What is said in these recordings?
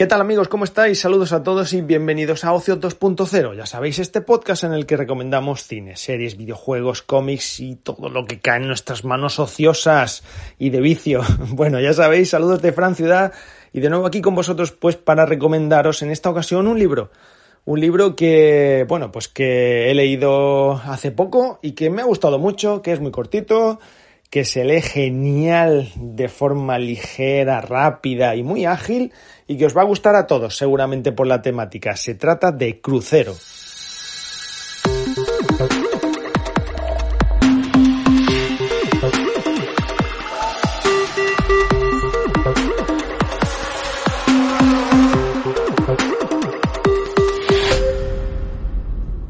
¿Qué tal amigos? ¿Cómo estáis? Saludos a todos y bienvenidos a Ocio 2.0. Ya sabéis, este podcast en el que recomendamos cines, series, videojuegos, cómics y todo lo que cae en nuestras manos ociosas y de vicio. Bueno, ya sabéis, saludos de Fran Ciudad y de nuevo aquí con vosotros pues para recomendaros en esta ocasión un libro. Un libro que, bueno, pues que he leído hace poco y que me ha gustado mucho, que es muy cortito, que se lee genial de forma ligera, rápida y muy ágil y que os va a gustar a todos seguramente por la temática. Se trata de Crucero.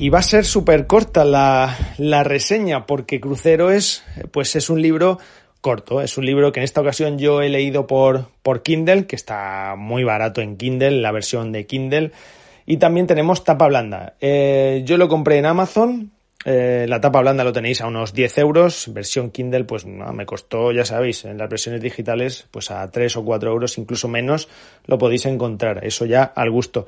Y va a ser súper corta la, la, reseña porque Crucero es, pues es un libro corto, es un libro que en esta ocasión yo he leído por, por Kindle, que está muy barato en Kindle, la versión de Kindle, y también tenemos tapa blanda. Eh, yo lo compré en Amazon, eh, la tapa blanda lo tenéis a unos 10 euros, versión Kindle pues no, me costó, ya sabéis, en las versiones digitales pues a 3 o 4 euros, incluso menos, lo podéis encontrar, eso ya al gusto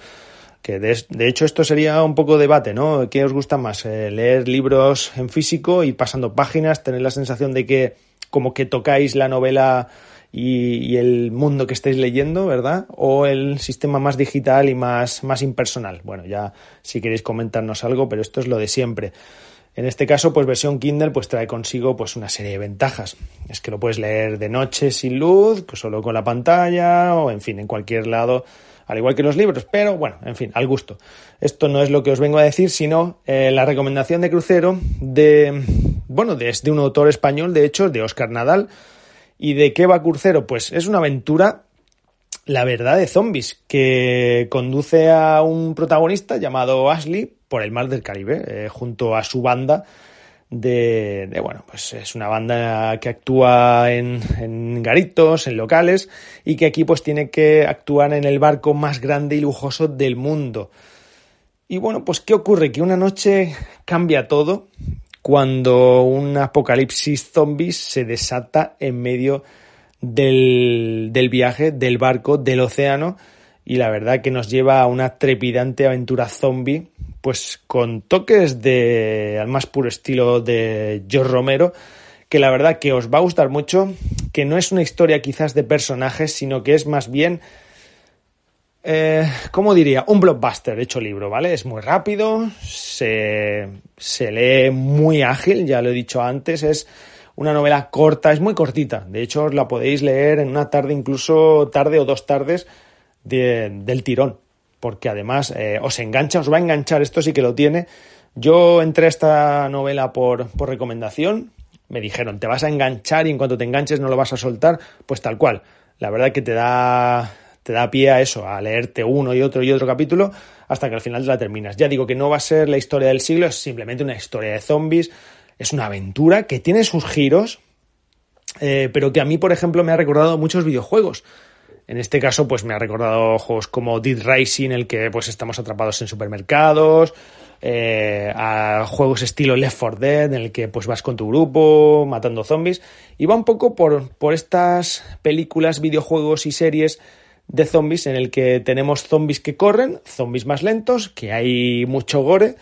que de, hecho esto sería un poco debate, ¿no? ¿Qué os gusta más? Eh, ¿Leer libros en físico y pasando páginas, tener la sensación de que como que tocáis la novela y, el mundo que estáis leyendo, ¿verdad? ¿O el sistema más digital y más, más impersonal? Bueno, ya si queréis comentarnos algo, pero esto es lo de siempre. En este caso, pues versión Kindle pues trae consigo pues una serie de ventajas. Es que lo puedes leer de noche sin luz, solo con la pantalla o en fin, en cualquier lado al igual que los libros, pero bueno, en fin, al gusto. Esto no es lo que os vengo a decir, sino eh, la recomendación de crucero de, bueno, de, de un autor español, de hecho, de Oscar Nadal. ¿Y de qué va Crucero? Pues es una aventura, la verdad, de zombies, que conduce a un protagonista llamado Ashley por el mar del Caribe, eh, junto a su banda de, bueno, pues es una banda que actúa en, en, garitos, en locales, y que aquí pues tiene que actuar en el barco más grande y lujoso del mundo. Y bueno, pues ¿qué ocurre? Que una noche cambia todo cuando un apocalipsis zombies se desata en medio del, del viaje, del barco, del océano, y la verdad que nos lleva a una trepidante aventura zombie, pues con toques de al más puro estilo de George Romero, que la verdad que os va a gustar mucho, que no es una historia quizás de personajes, sino que es más bien, eh, ¿cómo diría? Un blockbuster hecho libro, ¿vale? Es muy rápido, se, se lee muy ágil, ya lo he dicho antes, es una novela corta, es muy cortita, de hecho os la podéis leer en una tarde, incluso tarde o dos tardes, del tirón, porque además eh, os engancha, os va a enganchar, esto sí que lo tiene. Yo entré a esta novela por, por recomendación, me dijeron, te vas a enganchar y en cuanto te enganches no lo vas a soltar, pues tal cual. La verdad que te da, te da pie a eso, a leerte uno y otro y otro capítulo hasta que al final la terminas. Ya digo que no va a ser la historia del siglo, es simplemente una historia de zombies, es una aventura que tiene sus giros, eh, pero que a mí, por ejemplo, me ha recordado muchos videojuegos. En este caso, pues me ha recordado juegos como Dead Racing, el que pues estamos atrapados en supermercados, eh, a juegos estilo Left 4 Dead, en el que pues vas con tu grupo matando zombies. Y va un poco por, por estas películas, videojuegos y series de zombies en el que tenemos zombies que corren, zombies más lentos, que hay mucho gore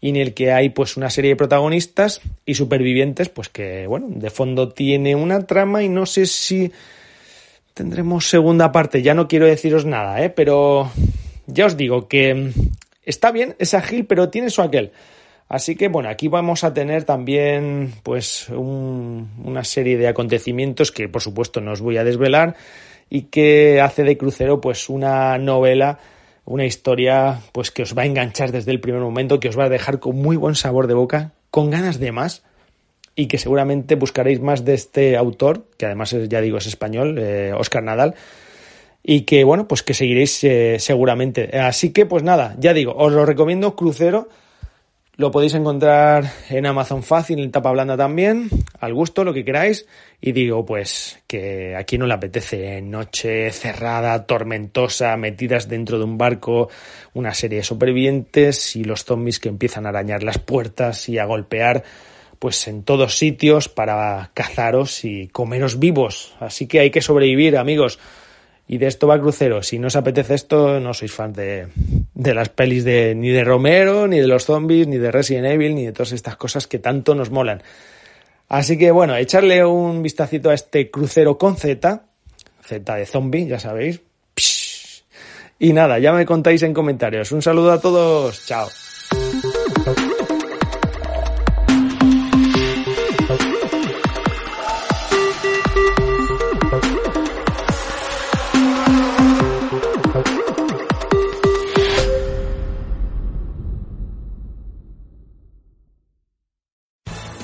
y en el que hay pues una serie de protagonistas y supervivientes pues que bueno, de fondo tiene una trama y no sé si tendremos segunda parte. Ya no quiero deciros nada, ¿eh? pero ya os digo que está bien, es ágil, pero tiene su aquel. Así que bueno, aquí vamos a tener también pues una serie de acontecimientos que por supuesto no os voy a desvelar y que hace de crucero pues una novela, una historia pues que os va a enganchar desde el primer momento, que os va a dejar con muy buen sabor de boca, con ganas de más y que seguramente buscaréis más de este autor, que además ya digo es español, Oscar eh, Nadal, y que bueno, pues que seguiréis eh, seguramente. Así que pues nada, ya digo, os lo recomiendo crucero. Lo podéis encontrar en Amazon fácil, en tapa blanda también, al gusto, lo que queráis. Y digo, pues, que aquí no le apetece noche cerrada, tormentosa, metidas dentro de un barco, una serie de supervivientes y los zombies que empiezan a arañar las puertas y a golpear, pues, en todos sitios para cazaros y comeros vivos. Así que hay que sobrevivir, amigos. Y de esto va crucero. Si no os apetece esto, no sois fan de, de las pelis de ni de Romero, ni de los zombies, ni de Resident Evil, ni de todas estas cosas que tanto nos molan. Así que bueno, echarle un vistacito a este crucero con Z, Z de zombie, ya sabéis. Y nada, ya me contáis en comentarios. Un saludo a todos, chao.